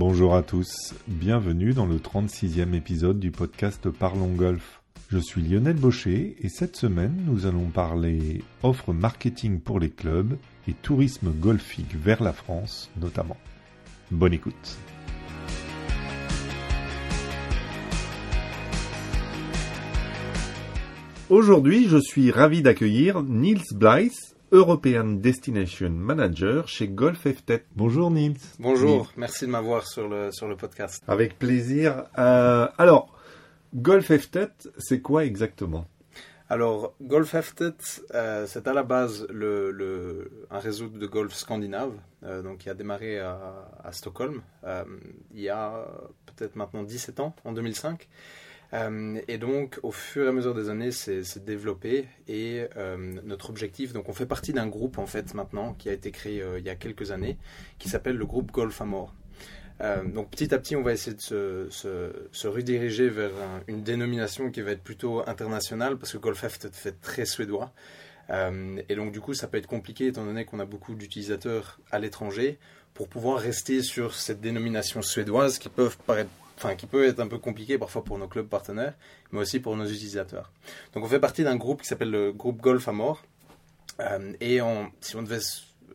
Bonjour à tous, bienvenue dans le 36e épisode du podcast Parlons Golf. Je suis Lionel Baucher et cette semaine nous allons parler offre marketing pour les clubs et tourisme golfique vers la France notamment. Bonne écoute. Aujourd'hui, je suis ravi d'accueillir Niels Blythe, European Destination Manager chez Golf FTET. Bonjour Niels. Bonjour, merci de m'avoir sur le, sur le podcast. Avec plaisir. Euh, alors, Golf FTET, c'est quoi exactement? Alors, Golf FTET, euh, c'est à la base le, le, un réseau de golf scandinave, euh, donc qui a démarré à, à Stockholm euh, il y a peut-être maintenant 17 ans, en 2005. Euh, et donc, au fur et à mesure des années, c'est développé. Et euh, notre objectif, donc on fait partie d'un groupe en fait maintenant qui a été créé euh, il y a quelques années, qui s'appelle le groupe Golf Amor. donc petit à petit, on va essayer de se rediriger vers une dénomination qui va être plutôt internationale, parce que Golf F fait très suédois. et donc du coup, ça peut être compliqué étant donné qu'on a beaucoup d'utilisateurs à l'étranger pour pouvoir rester sur cette dénomination suédoise qui peuvent paraître enfin qui peut être un peu compliqué parfois pour nos clubs partenaires, mais aussi pour nos utilisateurs. Donc on fait partie d'un groupe qui s'appelle le groupe Golf Amor. Euh, et si on devait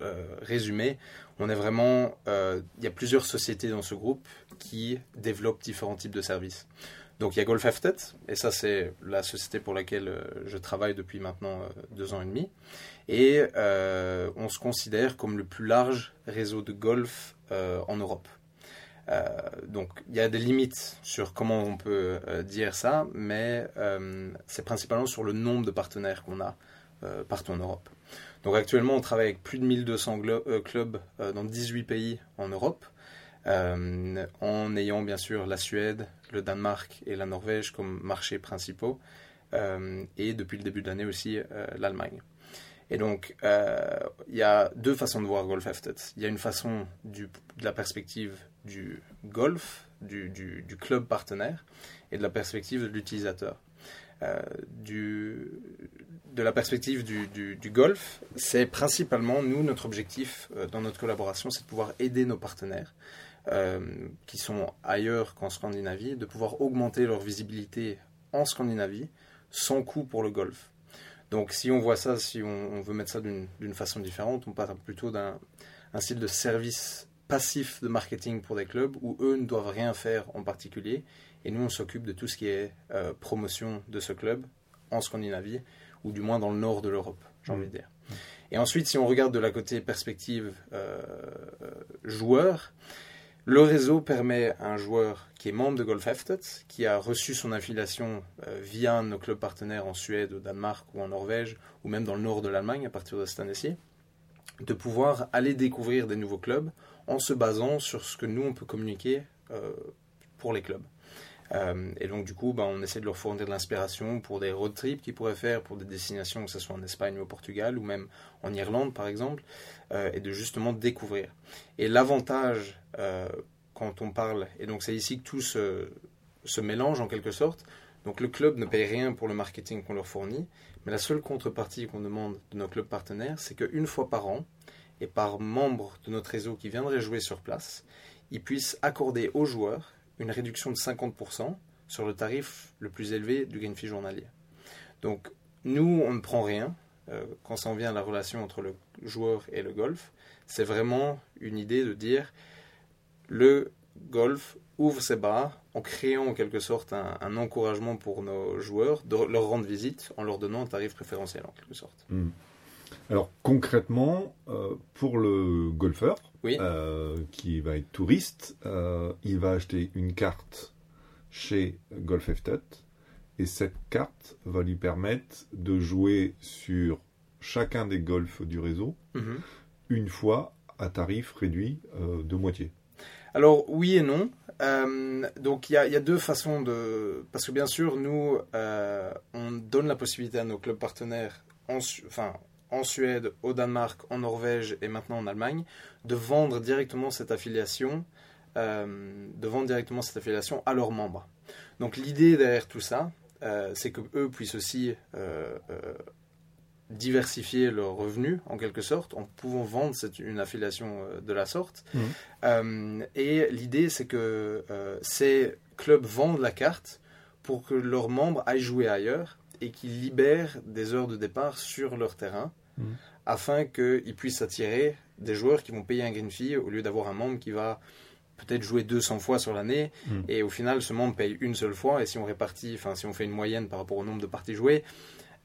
euh, résumer, on est vraiment, euh, il y a plusieurs sociétés dans ce groupe qui développent différents types de services. Donc il y a Golf FTET, et ça c'est la société pour laquelle je travaille depuis maintenant deux ans et demi. Et on se considère comme le plus large réseau de golf en Europe. Euh, donc il y a des limites sur comment on peut euh, dire ça, mais euh, c'est principalement sur le nombre de partenaires qu'on a partout en Europe. Donc actuellement on travaille avec plus de 1200 clubs dans 18 pays en Europe, en ayant bien sûr la Suède, le Danemark et la Norvège comme marchés principaux, et depuis le début de l'année aussi l'Allemagne. Et donc, il y a deux façons de voir Golf FTET. Il y a une façon de la perspective du golf, du, club partenaire et de la perspective de l'utilisateur. Euh, du, de la perspective du, golf, c'est principalement, nous, notre objectif euh, dans notre collaboration, c'est de pouvoir aider nos partenaires euh, qui sont ailleurs qu'en Scandinavie, de pouvoir augmenter leur visibilité en Scandinavie sans coût pour le golf. Donc si on voit ça, si on, on veut mettre ça d'une façon différente, on parle plutôt d'un style de service passif de marketing pour des clubs où eux ne doivent rien faire en particulier. Et nous, on s'occupe de tout ce qui est euh, promotion de ce club en Scandinavie, ou du moins dans le nord de l'Europe, j'ai envie de dire. Et ensuite, si on regarde de la côté perspective euh, joueur, le réseau permet à un joueur qui est membre de Golf FTET, qui a reçu son affiliation euh, via nos clubs partenaires en Suède, au Danemark ou en Norvège, ou même dans le nord de l'Allemagne à partir de cette année-ci, de pouvoir aller découvrir des nouveaux clubs en se basant sur ce que nous, on peut communiquer euh, pour les clubs. Euh, et donc, du coup, ben, on essaie de leur fournir de l'inspiration pour des road trips qu'ils pourraient faire, pour des destinations, que ce soit en Espagne ou au Portugal, ou même en Irlande, par exemple, euh, et de justement découvrir. Et l'avantage, quand on parle, et donc c'est ici que tout se, se mélange en quelque sorte, donc le club ne paye rien pour le marketing qu'on leur fournit, mais la seule contrepartie qu'on demande de nos clubs partenaires, c'est qu'une fois par an, et par membre de notre réseau qui viendrait jouer sur place, ils puissent accorder aux joueurs une réduction de 50% sur le tarif le plus élevé du gain journalier. Donc nous, on ne prend rien euh, quand ça en vient à la relation entre le joueur et le golf. C'est vraiment une idée de dire le golf ouvre ses bras en créant en quelque sorte un, encouragement pour nos joueurs de leur rendre visite en leur donnant un tarif préférentiel en quelque sorte. Hmm. Alors concrètement, euh, pour le golfeur euh, qui va être touriste, euh, il va acheter une carte chez Golf FTET et cette carte va lui permettre de jouer sur chacun des golfs du réseau mhm. une fois à tarif réduit de moitié. Alors oui et non. donc il y, a deux façons de... Parce que bien sûr, nous, on donne la possibilité à nos clubs partenaires, enfin en Suède, au Danemark, en Norvège et maintenant en Allemagne, de vendre directement cette affiliation, euh, de vendre directement cette affiliation à leurs membres. Donc l'idée derrière tout ça, euh, c'est que eux puissent aussi euh, diversifier leurs revenus en quelque sorte en pouvant vendre cette, une affiliation de la sorte. Mmh. et l'idée c'est que ces clubs vendent la carte pour que leurs membres aillent jouer ailleurs et qu'ils libèrent des heures de départ sur leur terrain mmh. afin qu'ils puissent attirer des joueurs qui vont payer un green fee au lieu d'avoir un membre qui va peut-être jouer 200 fois sur l'année hmm. et au final ce membre paye une seule fois et si on répartit, enfin si on fait une moyenne par rapport au nombre de parties jouées,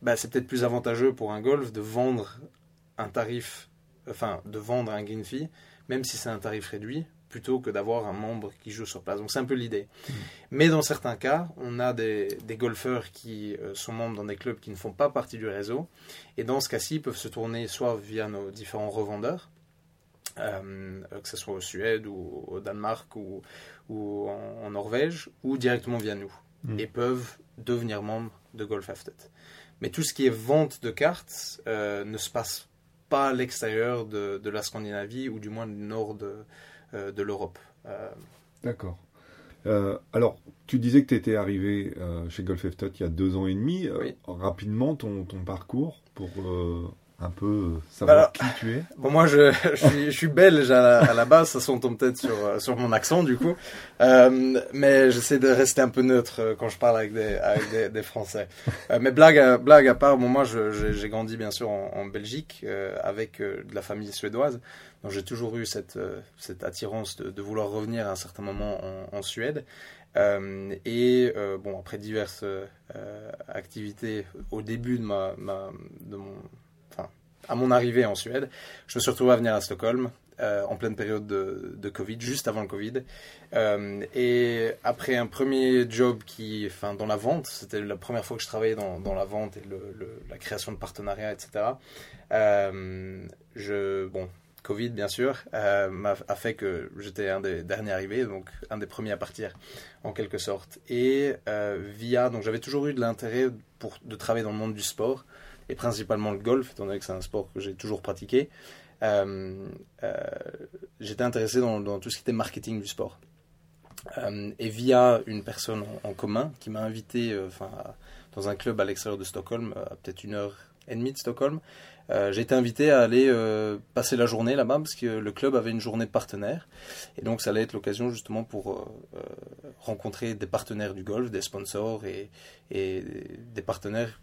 bah, c'est peut-être plus avantageux pour un golf de vendre un tarif, enfin de vendre un green fee, même si c'est un tarif réduit, plutôt que d'avoir un membre qui joue sur place. Donc c'est un peu l'idée. Hmm. Mais dans certains cas, on a des, golfeurs qui euh, sont membres dans des clubs qui ne font pas partie du réseau. Et dans ce cas-ci, ils peuvent se tourner soit via nos différents revendeurs, euh, que ce soit au Suède ou au Danemark ou, ou en, Norvège, ou directement via nous, mm. et peuvent devenir membres de Golf Aftet. Mais tout ce qui est vente de cartes euh, ne se passe pas à l'extérieur de, de, la Scandinavie, ou du moins du nord de, euh, de l'Europe. D'accord. alors, tu disais que tu étais arrivé chez Golf Aftet il y a deux ans et demi. Rapidement, ton, ton, parcours pour un peu euh, savoir qui tu es Bon, moi, je, je, suis, belge à la, base, ça s'entend peut-être sur, euh, sur mon accent, du coup. Euh, mais j'essaie de rester un peu neutre quand je parle avec des, avec des, Français. mais blague à, blague à part, bon, moi, j'ai grandi bien sûr en, Belgique avec de la famille suédoise. Donc, j'ai toujours eu cette, cette attirance de, de, vouloir revenir à un certain moment en, en Suède. et bon, après diverses activités au début de, ma, ma de mon à mon arrivée en Suède, je me suis retrouvé à venir à Stockholm euh, en pleine période de, Covid, juste avant le Covid. Euh, et après un premier job qui, enfin, dans la vente, c'était la première fois que je travaillais dans, la vente et la création de partenariats, etc. Euh, je, bon, Covid bien sûr, a, a, fait que j'étais un des derniers arrivés, donc un des premiers à partir en quelque sorte. Et via, donc j'avais toujours eu de l'intérêt pour de travailler dans le monde du sport et principalement le golf, étant donné que c'est un sport que j'ai toujours pratiqué, euh, euh, j'étais intéressé dans, tout ce qui était marketing du sport. Euh, et via une personne en, commun qui m'a invité enfin, dans un club à l'extérieur de Stockholm, à peut-être une heure et demie de Stockholm, j'ai été invité à aller passer la journée là-bas parce que le club avait une journée de partenaires. Et donc ça allait être l'occasion justement pour rencontrer des partenaires du golf, des sponsors et des partenaires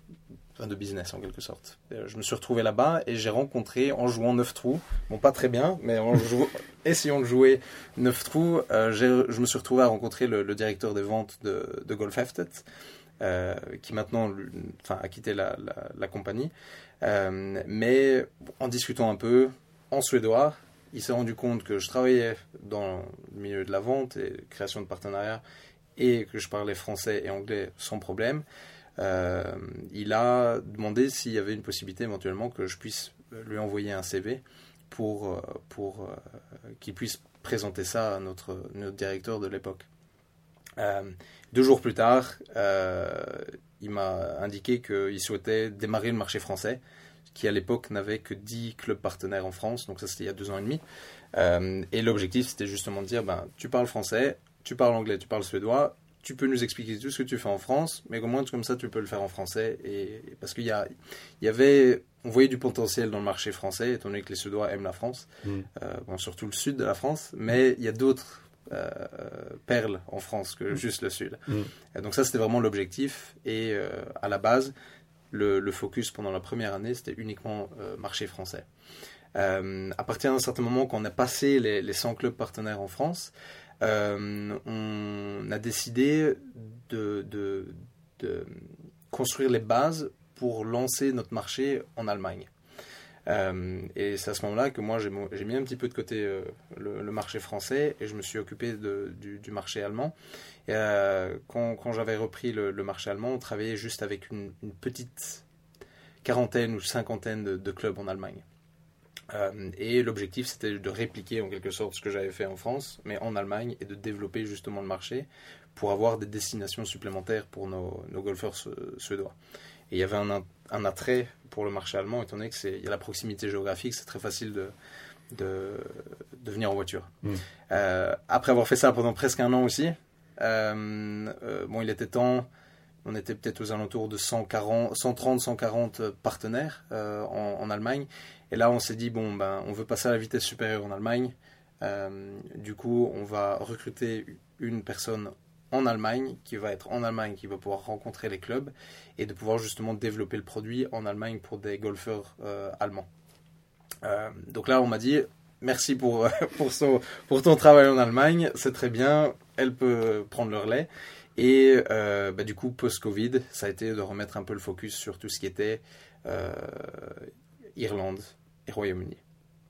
de business en quelque sorte. Euh, je me suis retrouvé là-bas et j'ai rencontré en jouant 9 trous, bon pas très bien, mais en essayant de jouer 9 trous, euh, je me suis retrouvé à rencontrer le, directeur des ventes de, de Golf Heftet, euh, qui maintenant enfin, a quitté la, la, compagnie. mais en discutant un peu en suédois, il s'est rendu compte que je travaillais dans le milieu de la vente et création de partenariats et que je parlais français et anglais sans problème. Euh, il a demandé s'il y avait une possibilité éventuellement que je puisse lui envoyer un CV pour, euh, pour euh, qu'il puisse présenter ça à notre, notre directeur de l'époque. deux jours plus tard, il m'a indiqué qu'il souhaitait démarrer le marché français, qui à l'époque n'avait que 10 clubs partenaires en France, donc ça c'était il y a deux ans et demi. et l'objectif c'était justement de dire, ben, tu parles français, tu parles anglais, tu parles suédois, tu peux nous expliquer tout ce que tu fais en France, mais au moins comme ça tu peux le faire en français. Et, parce qu'il y, a, y avait, on voyait du potentiel dans le marché français, étant donné que les Suédois aiment la France, mm. euh, bon, surtout le sud de la France, mais il y a d'autres euh, perles en France que mm. juste le sud. Mm. donc ça c'était vraiment l'objectif. Et euh, à la base, le, le, focus pendant la première année c'était uniquement marché français. à partir d'un certain moment, quand on a passé les, les 100 clubs partenaires en France, euh, on a décidé de, construire les bases pour lancer notre marché en Allemagne. Euh, et c'est à ce moment-là que moi j'ai mis un petit peu de côté euh, le, marché français et je me suis occupé du, marché allemand. Quand, j'avais repris le, marché allemand, on travaillait juste avec une, petite quarantaine ou cinquantaine de clubs en Allemagne. Euh, et l'objectif, c'était de répliquer en quelque sorte ce que j'avais fait en France, mais en Allemagne, et de développer justement le marché pour avoir des destinations supplémentaires pour nos, golfeurs suédois. Et il y avait un, un, attrait pour le marché allemand, étant donné qu'il y a la proximité géographique, c'est très facile de, de, de, venir en voiture. Mm. Euh, après avoir fait ça pendant presque un an aussi, euh, bon, il était temps On était peut-être aux alentours de 140, 130, 140 partenaires en, Allemagne. Et là, on s'est dit, bon, ben, on veut passer à la vitesse supérieure en Allemagne. du coup, on va recruter une personne en Allemagne, qui va être en Allemagne, qui va pouvoir rencontrer les clubs et de pouvoir justement développer le produit en Allemagne pour des golfeurs allemands. donc là, on m'a dit, merci pour, pour, pour ton travail en Allemagne, c'est très bien, elle peut prendre le relais. Et euh, bah, du coup, post-Covid, ça a été de remettre un peu le focus sur tout ce qui était euh, Irlande et Royaume-Uni.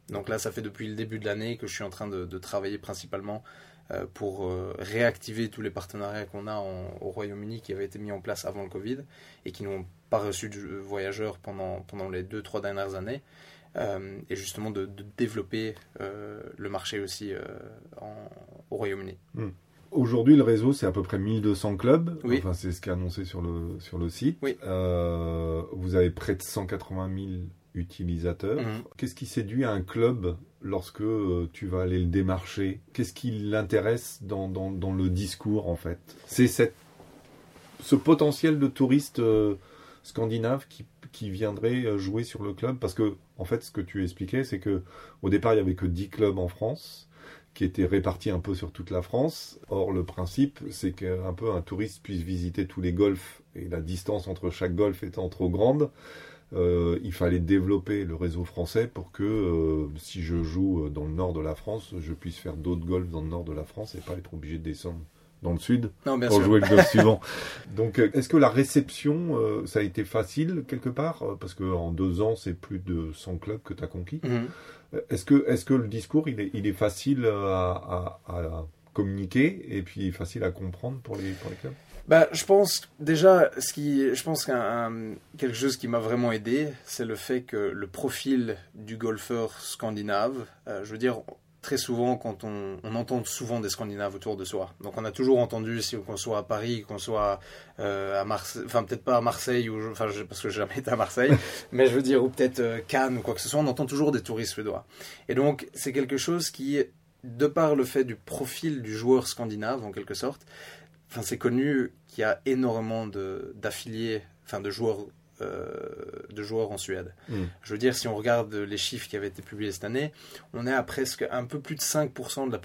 Donc là, ça fait depuis le début de l'année que je suis en train de, travailler principalement euh, pour réactiver tous les partenariats qu'on a au Royaume-Uni qui avaient été mis en place avant le Covid et qui n'ont pas reçu de voyageurs pendant, pendant les deux, trois dernières années. Et justement de, développer le marché aussi au Royaume-Uni. Hmm. Aujourd'hui, le réseau, c'est à peu près 1200 clubs. Enfin, c'est ce qui est annoncé sur le, sur le site. vous avez près de 180 000 utilisateurs. Mhm. Qu'est-ce qui séduit un club lorsque tu vas aller le démarcher? Qu'est-ce qui l'intéresse dans, dans, dans, le discours, en fait? C'est ce potentiel de touristes scandinaves qui, qui viendraient jouer sur le club? Parce que en fait, ce que tu expliquais, c'est que au départ, il y avait que 10 clubs en France qui étaient répartis un peu sur toute la France. Or, le principe, c'est qu'un peu un touriste puisse visiter tous les golfs et la distance entre chaque golf étant trop grande, euh, il fallait développer le réseau français pour que euh, si je joue dans le nord de la France, je puisse faire d'autres golfs dans le nord de la France et pas être obligé de descendre dans le sud pour jouer le golf suivant. Donc, euh, est-ce que la réception, euh, ça a été facile quelque part? Euh, Parce qu'en deux ans, c'est plus de 100 clubs que tu as conquis. Mhm. Est-ce que, est que le discours, il est, il est facile à, communiquer et puis facile à comprendre pour les, clubs? Bah, je pense déjà, ce qui, je pense qu'un quelque chose qui m'a vraiment aidé, c'est le fait que le profil du golfeur scandinave, je veux dire, très souvent quand on, entend souvent des Scandinaves autour de soi. Donc on a toujours entendu, si qu'on soit à Paris, qu'on soit euh, à Marseille, enfin peut-être pas à Marseille, ou, enfin parce que j'ai jamais été à Marseille, mais je veux dire, ou peut-être euh, Cannes ou quoi que ce soit, on entend toujours des touristes suédois. Et donc c'est quelque chose qui, de par le fait du profil du joueur scandinave en quelque sorte, enfin c'est connu qu'il y a énormément d'affiliés, enfin de joueurs de joueurs en Suède. Hmm. Je veux dire, si on regarde les chiffres qui avaient été publiés cette année, on est à presque un peu plus de 5% de la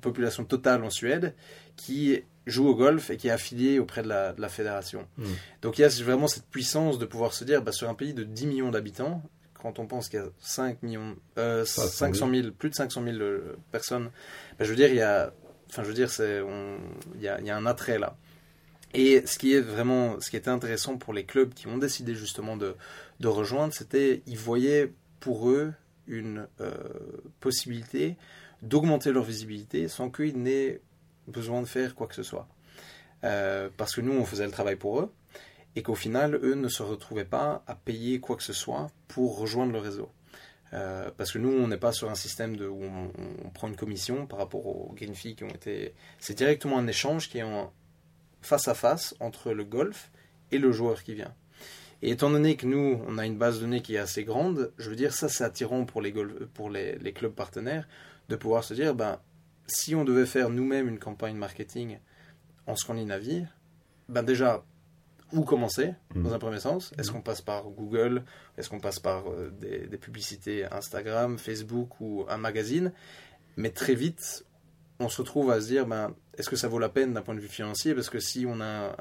population totale en Suède qui joue au golf et qui est affilié auprès de la, fédération. Hmm. Donc il y a vraiment cette puissance de pouvoir se dire, bah, sur un pays de 10 millions d'habitants, quand on pense qu'il y a 5 millions, 500 000, plus de 500 000 euh, personnes, bah, je veux dire, il y a, enfin, je veux dire, c'est, il y a un attrait là. Et ce qui est vraiment, ce qui était intéressant pour les clubs qui ont décidé justement de, de rejoindre, c'était ils voyaient pour eux une euh, possibilité d'augmenter leur visibilité sans qu'ils n'aient besoin de faire quoi que ce soit. Euh, parce que nous, on faisait le travail pour eux et qu'au final, eux ne se retrouvaient pas à payer quoi que ce soit pour rejoindre le réseau. Euh, parce que nous, on n'est pas sur un système de, où on, prend une commission par rapport aux green qui ont été. C'est directement un échange qui est en, face à face entre le golf et le joueur qui vient. Et étant donné que nous, on a une base de données qui est assez grande, je veux dire, ça c'est attirant pour les, pour les, clubs partenaires de pouvoir se dire, ben, si on devait faire nous-mêmes une campagne marketing en Scandinavie, ben déjà, où commencer mmh. dans un premier sens? Est-ce qu'on passe par Google? Est-ce qu'on passe par euh, des, des, publicités Instagram, Facebook ou un magazine? Mais très vite, on se retrouve à se dire, ben, est-ce que ça vaut la peine d'un point de vue financier? Parce que si on a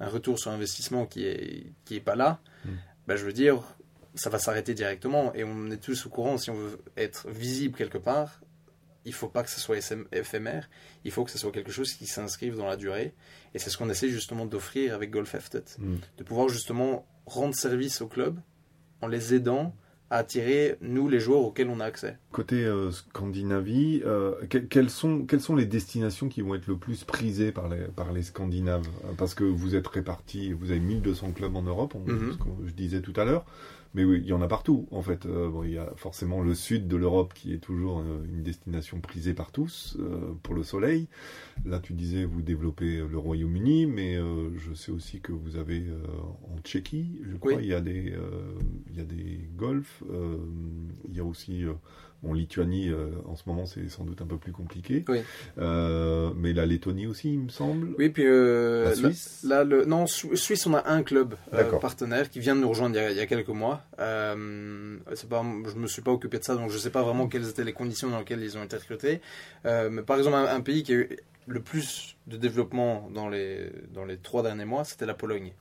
un, retour sur investissement qui est, qui est pas là, ben, je veux dire, ça va s'arrêter directement. Et on est tous au courant, si on veut être visible quelque part, il faut pas que ce soit éphémère, il faut que ce soit quelque chose qui s'inscrive dans la durée. Et c'est ce qu'on essaie justement d'offrir avec Golf Heftet, hmm. de pouvoir justement rendre service au club en les aidant à attirer, nous, les joueurs auxquels on a accès. Côté euh, Scandinavie, euh, quelles, sont, quelles sont les destinations qui vont être le plus prisées par les, par les Scandinaves? Parce que vous êtes répartis, vous avez 1200 clubs en Europe, mhm. ce que je disais tout à l'heure. Mais oui, il y en a partout, en fait. Euh, bon, il y a forcément le sud de l'Europe qui est toujours euh, une destination prisée par tous euh, pour le soleil. Là, tu disais, vous développez le Royaume-Uni, mais je sais aussi que vous avez en Tchéquie, je crois, il, y a des, il y a des golfs. il y a aussi Bon, Lituanie, euh, en ce moment, c'est sans doute un peu plus compliqué. Oui. Euh, mais la Lettonie aussi, il me semble. Oui, puis euh, la Suisse. Là, le, non, Suisse, on a un club partenaire qui vient de nous rejoindre il y a, quelques mois. c'est pas, je me suis pas occupé de ça, donc je sais pas vraiment quelles étaient les conditions dans lesquelles ils ont été recrutés. mais par exemple, un, pays qui a eu le plus de développement dans les dans les trois derniers mois, c'était la Pologne.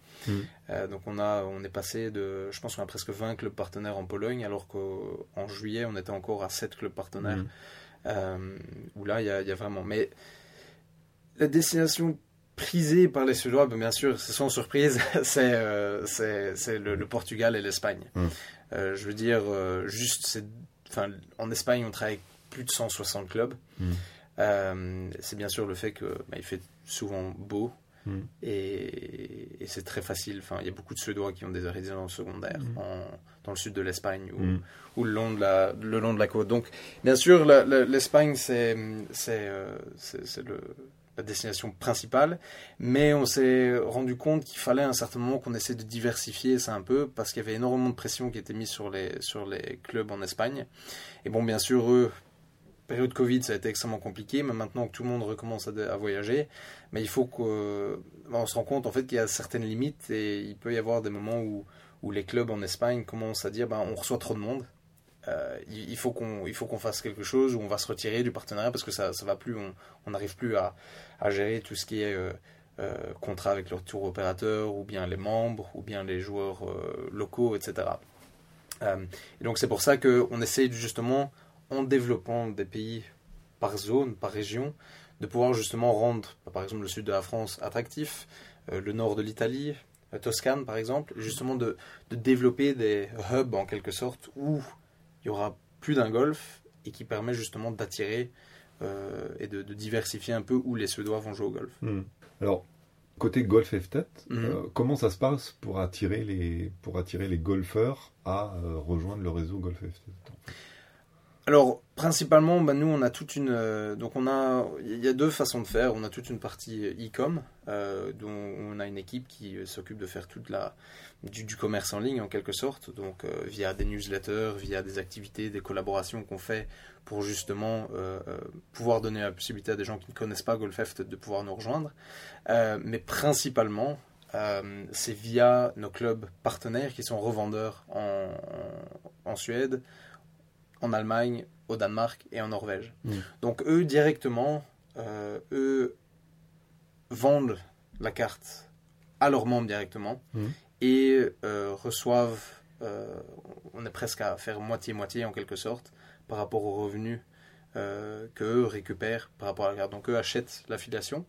Euh, donc on, a, on est passé de, je pense qu'on a presque 20 clubs partenaires en Pologne, alors qu'en juillet, on était encore à 7 clubs partenaires. Euh, où là, il y a, vraiment... Mais la destination prisée par les Suédois, ben, bien sûr, c'est sans surprise, c'est euh, le, Portugal et l'Espagne. Hmm. je veux dire, juste, enfin, en Espagne, on travaille avec plus de 160 clubs. c'est bien sûr le fait qu'il ben, fait souvent beau, Mm. Et, c'est très facile. Enfin, il y a beaucoup de Suédois qui ont des résidences secondaires mm. dans le sud de l'Espagne ou, mm. ou, le, long de la, le long de la côte. Donc, bien sûr, l'Espagne, c'est euh, la destination principale, mais on s'est rendu compte qu'il fallait à un certain moment qu'on essaie de diversifier ça un peu, parce qu'il y avait énormément de pression qui était mise sur les, sur les clubs en Espagne. Et bon, bien sûr, eux, période Covid, ça a été extrêmement compliqué, mais maintenant que tout le monde recommence à, voyager, mais il faut qu'on bah, se rend compte en fait qu'il y a certaines limites et il peut y avoir des moments où, les clubs en Espagne commencent à dire ben, on reçoit trop de monde. Euh, il faut qu'on fasse quelque chose ou on va se retirer du partenariat parce que ça ça va plus on n'arrive plus à, gérer tout ce qui est euh, euh, contrat avec leur tour opérateur ou bien les membres ou bien les joueurs locaux etc et donc c'est pour ça qu'on essaye justement en développant des pays par zone, par région, de pouvoir justement rendre, par exemple, le sud de la France attractif, euh, le nord de l'Italie, la Toscane par exemple, justement de, développer des hubs en quelque sorte où il y aura plus d'un golf et qui permet justement d'attirer euh, et de, diversifier un peu où les Suédois vont jouer au golf. Hmm. Alors, côté golf FTET, mhm. euh, comment ça se passe pour attirer les, pour attirer les golfeurs à rejoindre le réseau golf FTET alors, principalement, bah, nous, on a toute une. Euh, donc, on a. Il y a deux façons de faire. On a toute une partie e-com, euh, dont on a une équipe qui euh, s'occupe de faire toute la. Du, commerce en ligne, en quelque sorte. Donc, via des newsletters, via des activités, des collaborations qu'on fait pour justement pouvoir donner la possibilité à des gens qui ne connaissent pas GolfEft de pouvoir nous rejoindre. mais principalement, c'est via nos clubs partenaires qui sont revendeurs en Suède, en Allemagne, au Danemark et en Norvège. Mm. Donc eux directement, euh, eux vendent la carte à leurs membres directement mm. et euh, reçoivent, euh, on est presque à faire moitié-moitié en quelque sorte par rapport aux revenus qu'eux récupèrent par rapport à la carte. Donc eux achètent l'affiliation.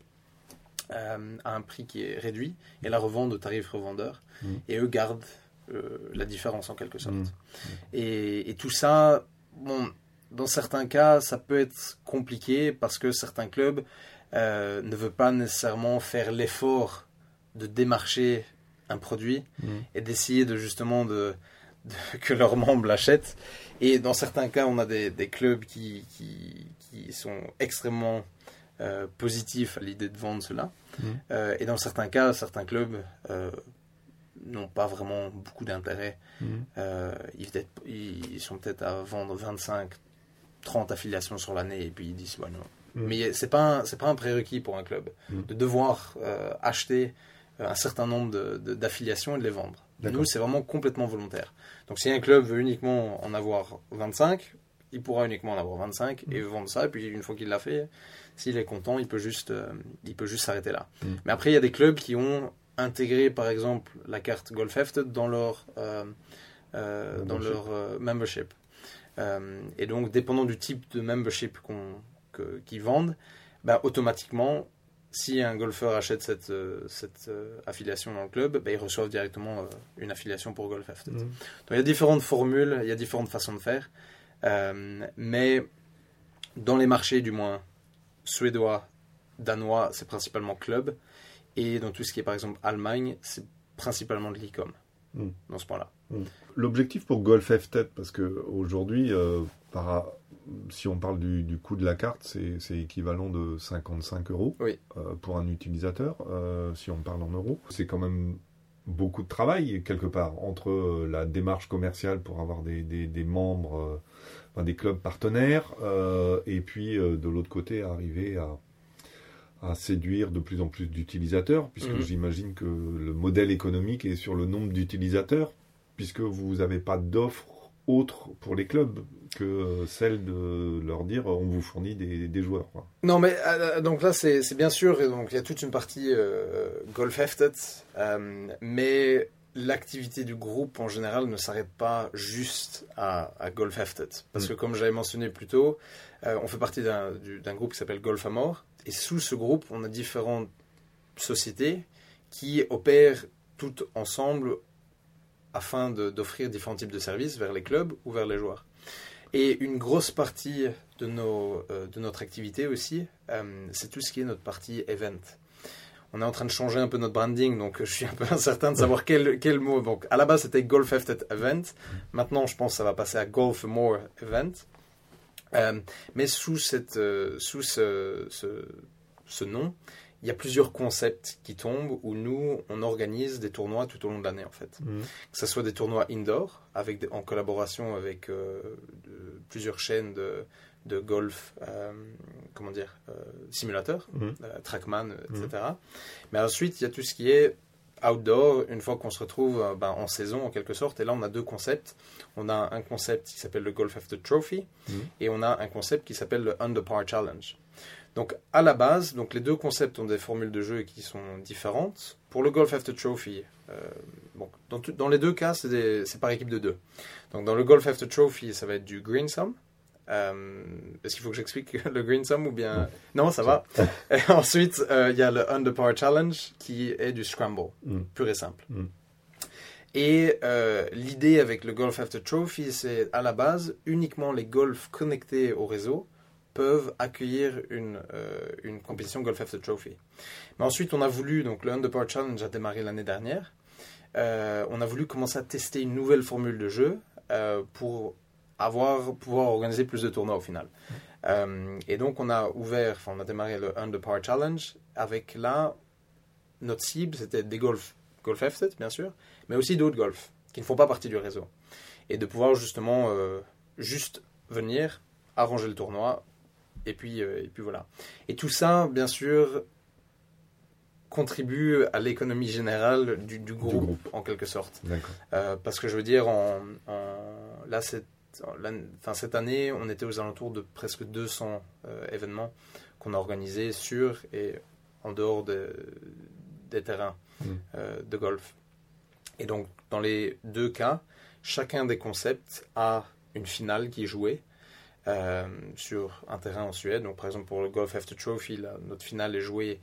à un prix qui est réduit et la revendent au tarif revendeur mm. et eux gardent la différence en quelque sorte. et, tout ça, bon, dans certains cas, ça peut être compliqué parce que certains clubs euh, ne veulent pas nécessairement faire l'effort de démarcher un produit mm. et d'essayer de justement de, que leurs membres l'achètent. Et dans certains cas, on a des, clubs qui, qui, sont extrêmement euh, positifs à l'idée de vendre cela. Mm. Euh, et dans certains cas, certains clubs n'ont pas vraiment beaucoup d'intérêt. Mhm. Euh, ils, sont peut-être à vendre 25, 30 affiliations sur l'année et puis ils disent ouais, non. Mhm. Mais c'est pas c'est pas un prérequis pour un club mhm. de devoir euh, acheter euh, un certain nombre d'affiliations et de les vendre. Nous, c'est vraiment complètement volontaire. Donc, si un club veut uniquement en avoir 25, il pourra uniquement en avoir 25 et vendre ça. Et puis, une fois qu'il l'a fait, s'il est content, il peut juste, il peut juste s'arrêter là. Mais après, il y a des clubs qui ont intégrer par exemple la carte Golf dans leur, euh, euh, dans leur euh, membership. et donc, dépendant du type de membership qu'ils vendent, bah, automatiquement, si un golfeur achète cette, cette affiliation dans le club, bah, ils reçoivent directement une affiliation pour Golf mmh. Donc il y a différentes formules, il y a différentes façons de faire. mais dans les marchés, du moins suédois, danois, c'est principalement club. Et dans tout ce qui est par exemple Allemagne, c'est principalement de l'e-com hmm. dans ce point-là. Hmm. L'objectif pour Golf FTET, parce qu'aujourd'hui, euh, si on parle du, coût de la carte, c'est équivalent de 55 euros euh, pour un utilisateur, euh, si on parle en euros. C'est quand même beaucoup de travail quelque part entre la démarche commerciale pour avoir des, des, membres, des clubs partenaires, et puis de l'autre côté arriver à, à séduire de plus en plus d'utilisateurs, puisque mhm. j'imagine que le modèle économique est sur le nombre d'utilisateurs, puisque vous n'avez pas d'offres autres pour les clubs que celle de leur dire on vous fournit des, joueurs. Non, mais euh, donc là c'est bien sûr, et donc il y a toute une partie euh, golf euh, mais l'activité du groupe en général ne s'arrête pas juste à, golf hefted, parce mm. que comme j'avais mentionné plus tôt, on fait partie d'un groupe qui s'appelle Golf Amor, et sous ce groupe, on a différentes sociétés qui opèrent toutes ensemble afin d'offrir différents types de services vers les clubs ou vers les joueurs. Et une grosse partie de, nos, euh, de notre activité aussi, euh, c'est tout ce qui est notre partie event. On est en train de changer un peu notre branding, donc je suis un peu incertain de savoir quel, quel mot. Donc, à la base, c'était Golf After Event. Maintenant, je pense que ça va passer à Golf More Event. Euh, mais sous, cette, euh, sous ce, ce, nom, il y a plusieurs concepts qui tombent où nous, on organise des tournois tout au long de l'année, en fait. Mhm. Que ce soit des tournois indoor, avec en collaboration avec euh, plusieurs chaînes de, de golf, comment dire, simulateurs, mhm. Trackman, etc. Mhm. Mais ensuite, il y a tout ce qui est outdoor, une fois qu'on se retrouve euh, ben, en saison en quelque sorte. Et là, on a deux concepts. On a un concept qui s'appelle le Golf After Trophy mhm. et on a un concept qui s'appelle le Under Par Challenge. Donc, à la base, donc les deux concepts ont des formules de jeu qui sont différentes. Pour le Golf After Trophy, euh, bon, dans, dans, les deux cas, c'est par équipe de deux. Donc, dans le Golf After Trophy, ça va être du Green Sum. Euh, est-ce qu'il faut que j'explique le Green Sum ou bien... Non, ça va. Et ensuite, euh, il y a le Under Par Challenge qui est du Scramble, mm. pur et simple. Mm. Et euh, l'idée avec le Golf After Trophy, c'est à la base, uniquement les golfs connectés au réseau peuvent accueillir une, une compétition Golf After Trophy. Mais ensuite, on a voulu, donc le Under Par Challenge a démarré l'année dernière, on a voulu commencer à tester une nouvelle formule de jeu pour avoir, pouvoir organiser plus de tournois au final. Euh, et donc, on a ouvert, enfin, on a démarré le Under Par Challenge avec là, notre cible, c'était des golfs, golf F7 bien sûr, mais aussi d'autres golfs qui ne font pas partie du réseau. Et de pouvoir justement euh, juste venir, arranger le tournoi, et puis, euh, et puis voilà. Et tout ça, bien sûr, contribue à l'économie générale du, du, groupe, en quelque sorte. parce que je veux dire, en, en là, c'est Enfin, cette année, on était aux alentours de presque 200 euh, événements qu'on a organisés sur et en dehors des terrains mmh. euh, de golf. Et donc, dans les deux cas, chacun des concepts a une finale qui est jouée euh, sur un terrain en Suède. Donc, par exemple, pour le Golf After Trophy, notre finale est jouée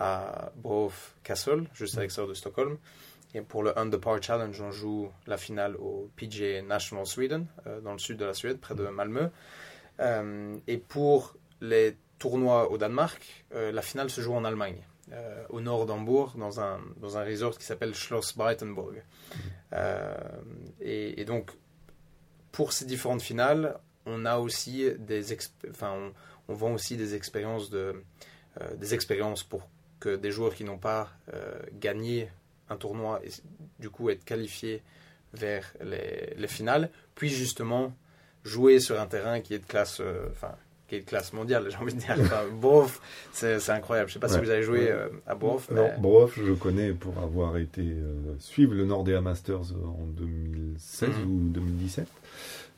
à Brof Castle, juste à mmh. l'extérieur de Stockholm. Et pour le Under Par Challenge, on joue la finale au PGA National Sweden, euh, dans le sud de la Suède, près de Malmö. Euh, et pour les tournois au Danemark, euh, la finale se joue en Allemagne, au nord d'Hambourg, dans un, dans un resort qui s'appelle Schloss Breitenburg. Et, donc, pour ces différentes finales, on a aussi des, enfin, on, vend aussi des expériences de, des expériences pour que des joueurs qui n'ont pas gagné un tournoi et du coup être qualifié vers les, les finales, puis justement jouer sur un terrain qui est de classe, euh, enfin, qui est de classe mondiale, j'ai envie de dire. Enfin, c'est incroyable. Je ne sais pas si vous avez joué euh, à Bof. Non, mais... je connais pour avoir été euh, suivre le Nordea Masters en 2016 mhm. ou 2017.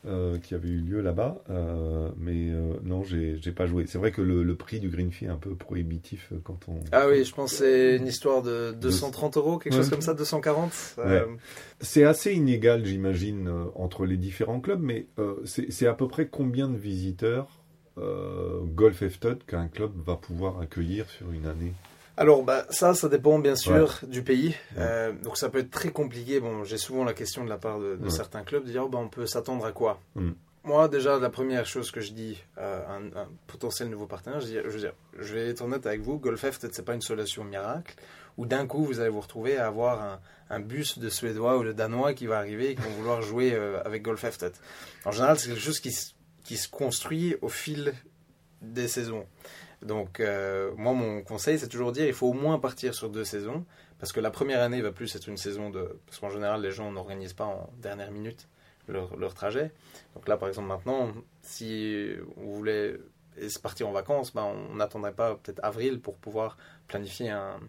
Euh, qui avait eu lieu là-bas, euh, mais euh, non, j'ai pas joué. C'est vrai que le, prix du green fee est un peu prohibitif quand on. Ah oui, je pense c'est une histoire de 230 euros, quelque chose comme ça, 240. C'est assez inégal, j'imagine, entre les différents clubs, mais c'est à peu près combien de visiteurs Golf FTOT qu'un club va pouvoir accueillir sur une année? Alors, bah, ça, ça dépend bien sûr du pays. Euh, donc, ça peut être très compliqué. Bon, j'ai souvent la question de la part de, certains clubs de dire, oh, bah, on peut s'attendre à quoi? Mm. Moi, déjà, la première chose que je dis à un, potentiel nouveau partenaire, je, dis, je, veux dire, je vais être honnête avec vous, GolfF, peut-être c'est pas une solution miracle, où d'un coup, vous allez vous retrouver à avoir un, bus de Suédois ou de Danois qui va arriver et qui vont vouloir jouer euh, avec peut-être. En général, c'est quelque chose qui, qui se construit au fil des saisons. Donc, euh, moi, mon conseil, c'est toujours dire il faut au moins partir sur deux saisons, Parce que la première année va plus être une saison de... Parce qu'en général, les gens n'organisent pas en dernière minute leur, leur, trajet. Donc là, par exemple, maintenant, si on voulait partir en vacances, ben, on n'attendrait pas peut-être avril pour pouvoir planifier un,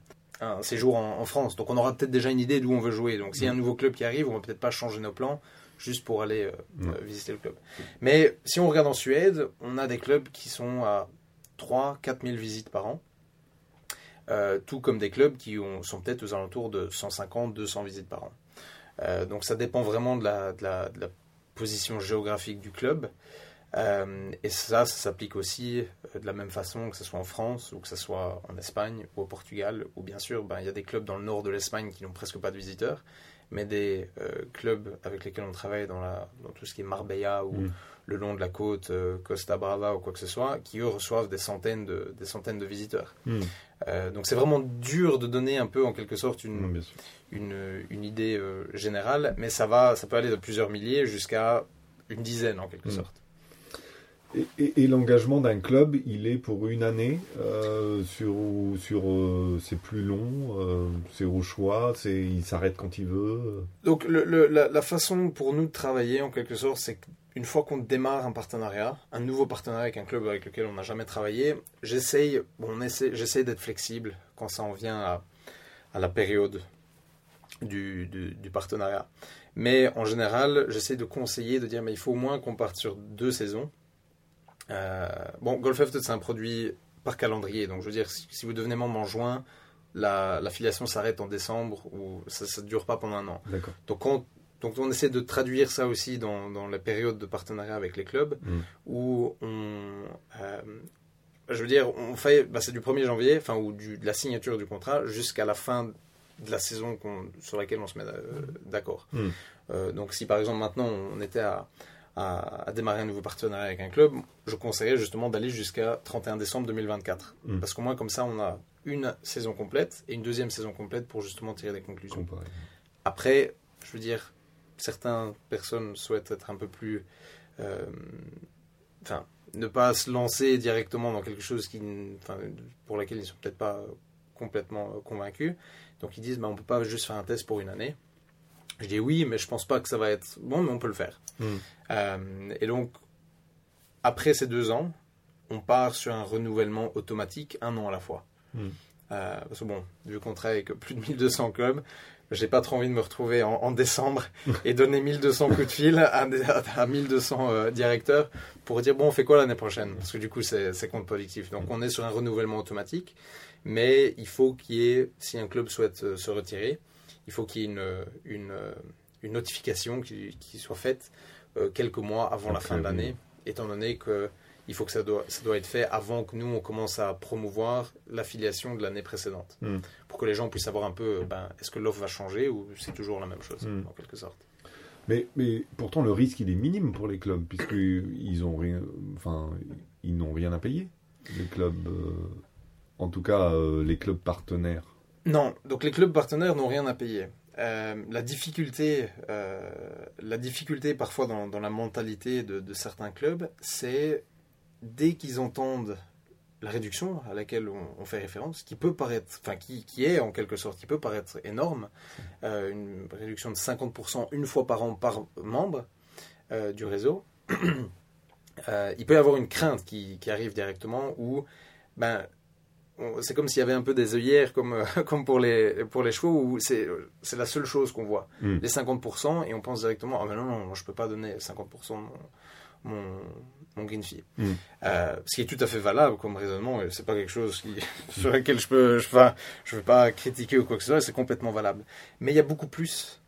un séjour en, France. Donc on aura peut-être déjà une idée d'où on veut jouer. Donc s'il y a un nouveau club qui arrive, on va peut-être pas changer nos plans juste pour aller euh, euh, visiter le club. Mais si on regarde en Suède, on a des clubs qui sont à 3 4 000 visites par an. Euh, tout comme des clubs qui ont, sont peut-être aux alentours de 150, 200 visites par an. donc ça dépend vraiment de la, position géographique du club. et ça, ça s'applique aussi de la même façon que ce soit en France ou que ce soit en Espagne ou au Portugal. Ou bien sûr, ben, il y a des clubs dans le nord de l'Espagne qui n'ont presque pas de visiteurs mais des euh, clubs avec lesquels on travaille dans tout ce qui est Marbella ou mm. Le long de la côte, euh, Costa Brava ou quoi que ce soit, qui eux reçoivent des centaines de, des centaines de visiteurs. Mm. Euh, donc c'est vraiment dur de donner un peu en quelque sorte une, une, une, idée générale, mais ça, va, ça peut aller de plusieurs milliers jusqu'à une dizaine en quelque mm. sorte. Et, l'engagement d'un club, il est pour une année euh, sur sur euh, c'est plus long, euh, c'est au choix, c'est il s'arrête quand il veut. Donc le, la, façon pour nous de travailler en quelque sorte, c'est qu'une fois qu'on démarre un partenariat, un nouveau partenariat avec un club avec lequel on n'a jamais travaillé, j'essaye bon, d'être flexible quand ça en vient à, à la période du, du, du partenariat. Mais en général, j'essaie de conseiller, de dire mais il faut au moins qu'on parte sur deux saisons euh, bon, Golf c'est un produit par calendrier. Donc, je veux dire, si, vous devenez membre en juin, l'affiliation s'arrête en décembre ou ça ne dure pas pendant un an. Donc, donc, on essaie de traduire ça aussi dans, dans la période de partenariat avec les clubs mm. où on. Euh, je veux dire, on fait. Bah, c'est du 1er janvier, enfin, ou du, de la signature du contrat jusqu'à la fin de la saison sur laquelle on se met euh, d'accord. Mm. donc, si par exemple maintenant on était à à, démarrer un nouveau partenariat avec un club, je conseillerais justement d'aller jusqu'à 31 décembre 2024. Mm. Parce qu'au moins, comme ça, on a une saison complète et une deuxième saison complète pour justement tirer des conclusions. Après, je veux dire, certaines personnes souhaitent être un peu plus. Euh, enfin, ne pas se lancer directement dans quelque chose qui, pour laquelle ils ne sont peut-être pas complètement convaincus. Donc ils disent, bah, on ne peut pas juste faire un test pour une année. Je dis oui, mais je pense pas que ça va être bon, mais on peut le faire. Hmm. Euh, et donc, après ces deux ans, on part sur un renouvellement automatique, un an à la fois. Hmm. Euh, parce que bon, vu qu'on travaille avec plus de 1200 clubs, j'ai pas trop envie de me retrouver en, décembre et donner 1200 coups de fil à, à 1200 euh, directeurs pour dire bon, on fait quoi l'année prochaine? Parce que du coup, c'est contre-productif. Donc, on est sur un renouvellement automatique, mais il faut qu'il y ait, si un club souhaite se retirer, il faut qu'il y ait une, une, une notification qui, qui, soit faite euh, quelques mois avant la fin de l'année, étant donné que il faut que ça doit, ça doit être fait avant que nous, on commence à promouvoir l'affiliation de l'année précédente. Hmm. Pour que les gens puissent savoir un peu, ben, est-ce que l'offre va changer ou c'est toujours la même chose, hmm. en quelque sorte. Mais, mais pourtant, le risque, il est minime pour les clubs, puisqu'ils ont rien, enfin, ils n'ont rien à payer. Les clubs, euh, en tout cas, euh, les clubs partenaires. Non, donc les clubs partenaires n'ont rien à payer. Euh, la difficulté, euh, la difficulté parfois dans, la mentalité de, certains clubs, c'est dès qu'ils entendent la réduction à laquelle on, fait référence, qui peut paraître, enfin qui, est en quelque sorte, qui peut paraître énorme, euh, une réduction de 50% une fois par an par membre du réseau, il peut y avoir une crainte qui, qui arrive directement où ben, c'est comme s'il y avait un peu des œillères comme, euh, comme pour, les, pour les chevaux où c'est, la seule chose qu'on voit. Hmm. Les 50% et on pense directement, ah ben non, non, moi je peux pas donner 50% de mon, mon, mon green fee. Hmm. Euh, ce qui est tout à fait valable comme raisonnement, et c'est pas quelque chose sur lequel je peux, je, enfin, je veux pas critiquer ou quoi que ce soit, c'est complètement valable. Mais il y a beaucoup plus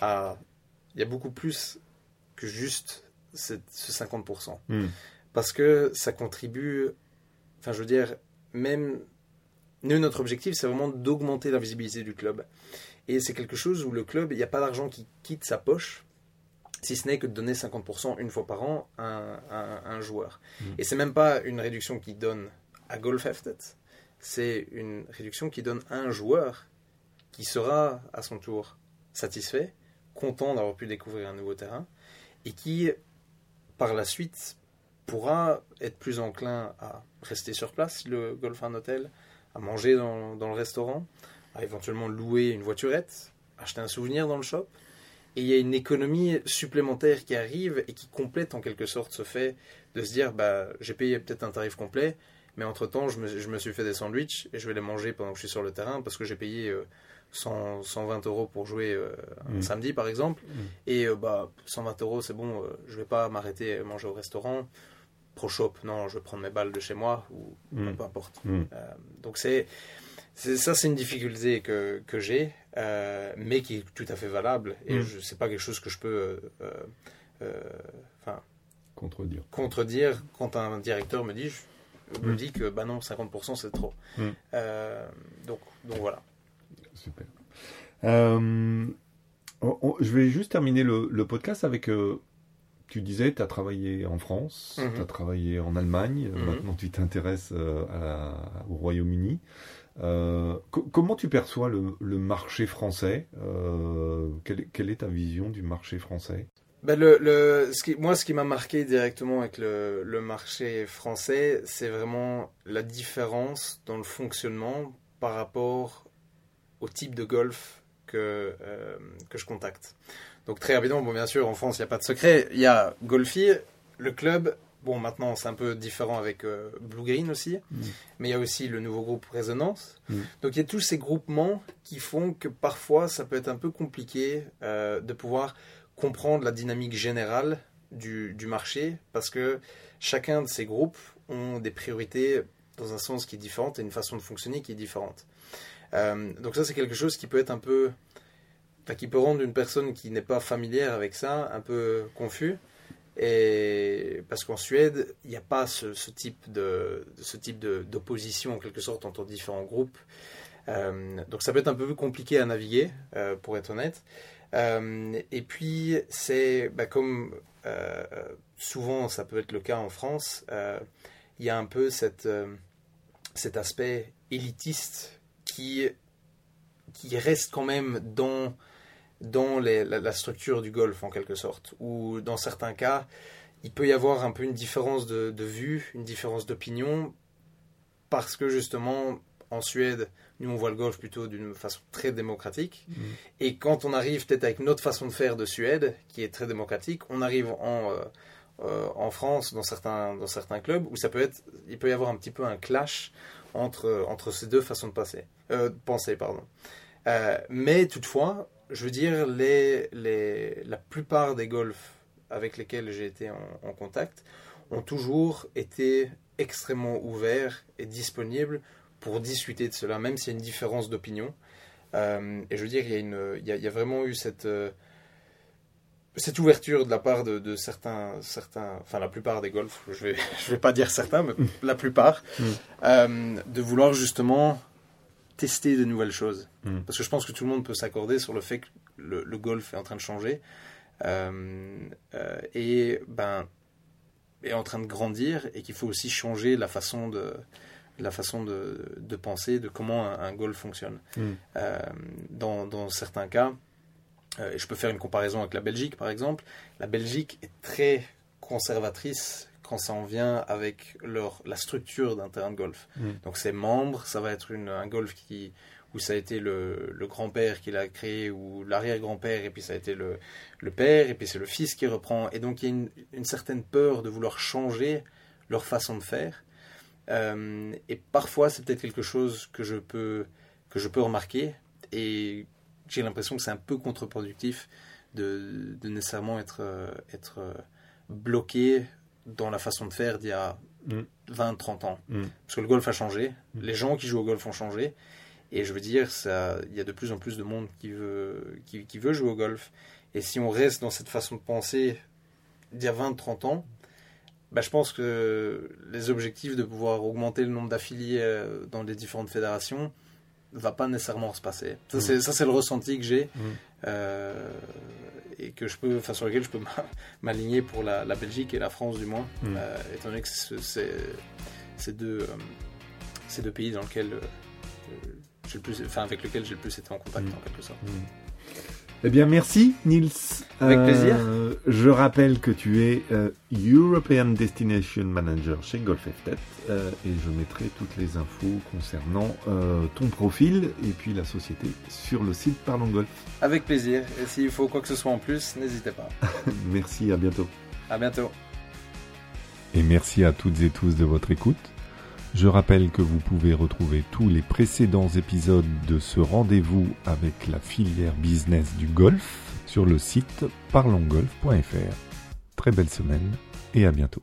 à, il y a beaucoup plus que juste ce 50%. Hmm. Parce que ça contribue, enfin je veux dire, même nous, notre objectif, c'est vraiment d'augmenter la visibilité du club. Et c'est quelque chose où le club, il n'y a pas d'argent qui quitte sa poche, si ce n'est que de donner 50% une fois par an à, un joueur. Et mmh. Et c'est même pas une réduction qui donne à Golf c'est une réduction qui donne à un joueur qui sera à son tour satisfait, content d'avoir pu découvrir un nouveau terrain, et qui, par la suite, pourra être plus enclin à rester sur place le golf a un hôtel, à manger dans, dans le restaurant, à éventuellement louer une voiturette, acheter un souvenir dans le shop. Et il y a une économie supplémentaire qui arrive et qui complète en quelque sorte ce fait de se dire bah, j'ai payé peut-être un tarif complet, mais entre-temps, je me, je me, suis fait des sandwichs et je vais les manger pendant que je suis sur le terrain parce que j'ai payé 100, 120 euros pour jouer euh, un mm. samedi, par exemple. Mm. Et euh, bah, 120 euros, c'est bon, euh, je vais pas m'arrêter à manger au restaurant. Pro shop, non, je vais prendre mes balles de chez moi ou mm. peu importe. donc c'est ça, c'est une difficulté que, que j'ai, mais qui est tout à fait valable. Et je c'est pas quelque chose que je peux, enfin, contredire. Contredire quand un directeur me dit, me dit que bah non, 50% c'est trop. donc, donc voilà. Super. Euh, je vais juste terminer le, podcast avec. Euh, tu disais, tu as travaillé en France, mhm. tu as travaillé en Allemagne, mhm. maintenant tu t'intéresses euh, au Royaume-Uni. Comment tu perçois le, marché français quelle, est ta vision du marché français? Ben le, moi, ce qui m'a marqué directement avec le, marché français, c'est vraiment la différence dans le fonctionnement par rapport au type de golf que, euh, que je contacte. Donc très rapidement, bon, bien sûr, en France, il n'y a pas de secret. Il y a Golfi, le club. Bon, maintenant, c'est un peu différent avec euh, Blue Green aussi. Mm. Mais il y a aussi le nouveau groupe Résonance. Mm. Donc il y a tous ces groupements qui font que parfois, ça peut être un peu compliqué euh, de pouvoir comprendre la dynamique générale du, du marché parce que chacun de ces groupes ont des priorités dans un sens qui est différent et une façon de fonctionner qui est différente. Euh, donc ça, c'est quelque chose qui peut être un peu... qui peut rendre une personne qui n'est pas familière avec ça un peu confus. Parce qu'en Suède, il n'y a pas ce, type de ce type d'opposition en quelque sorte entre différents groupes. Euh, donc ça peut être un peu compliqué à naviguer, euh, pour être honnête. et puis c'est bah, comme souvent ça peut être le cas en France, il y a un peu cet aspect élitiste qui, qui reste quand même dans, dans la, structure du golf en quelque sorte. Ou dans certains cas, il peut y avoir un peu une différence de, vue, une différence d'opinion, parce que justement, en Suède, nous on voit le golf plutôt d'une façon très démocratique. Mmh. Et quand on arrive peut-être avec notre façon de faire de Suède, qui est très démocratique, on arrive en, euh, euh, en France dans certains, dans certains clubs où ça peut être, il peut y avoir un petit peu un clash entre, entre ces deux façons de passer, euh, penser. Pardon. Mais toutefois, je veux dire, les, les, la plupart des golfs avec lesquels j'ai été en, contact ont toujours été extrêmement ouverts et disponibles pour discuter de cela, même s'il y a une différence d'opinion. Euh, et je veux dire, il y a, une, il y a, vraiment eu cette, cette ouverture de la part de, certains, certains, enfin la plupart des golfs, je vais, je vais pas dire certains, mais la plupart, mm. euh, de vouloir justement tester de nouvelles choses. Mm. Parce que je pense que tout le monde peut s'accorder sur le fait que le, golf est en train de changer euh, euh, et ben est en train de grandir et qu'il faut aussi changer la façon de la façon de, de penser, de comment un, golf fonctionne. Mm. dans, dans certains cas, euh, je peux faire une comparaison avec la Belgique, par exemple. La Belgique est très conservatrice quand ça en vient avec leur, la structure d'un terrain de golf. Mm. Donc ses membres, ça va être une, un golf qui, où ça a été le, le grand-père qui l'a créé, ou l'arrière-grand-père, et puis ça a été le, le père, et puis c'est le fils qui reprend. Et donc il y a une, une, certaine peur de vouloir changer leur façon de faire. Euh, et parfois c'est peut-être quelque chose que je peux, que je peux remarquer, et j'ai l'impression que c'est un peu contre-productif de, de, nécessairement être, euh, être euh, bloqué dans la façon de faire d'il y a 20, mm. 30 ans. Mm. Parce que le golf a changé, mm. les gens qui jouent au golf ont changé, et je veux dire, il y a de plus en plus de monde qui veut, qui, qui veut jouer au golf. Et si on reste dans cette façon de penser d'il y a 20, 30 ans, bah, je pense que les objectifs de pouvoir augmenter le nombre d'affiliés euh, dans les différentes fédérations, va pas nécessairement se passer. Ça, mm. c'est le ressenti que j'ai et que je peux, enfin, sur lequel je peux m'aligner pour la, Belgique et la France, du moins, mm. euh, étant donné que c'est ces deux, euh, ces deux pays dans lesquels le plus, enfin, avec lesquels j'ai le plus été en contact, en quelque sorte. Eh bien, merci Nils. Avec plaisir. Je rappelle que tu es European Destination Manager chez Golf FTET et je mettrai toutes les infos concernant ton profil et puis la société sur le site Parlons Golf. Avec plaisir. Et s'il faut quoi que ce soit en plus, n'hésitez pas. merci, à bientôt. À bientôt. Et merci à toutes et tous de votre écoute. Je rappelle que vous pouvez retrouver tous les précédents épisodes de ce rendez-vous avec la filière business du golf sur le site parlongolf.fr. Très belle semaine et à bientôt.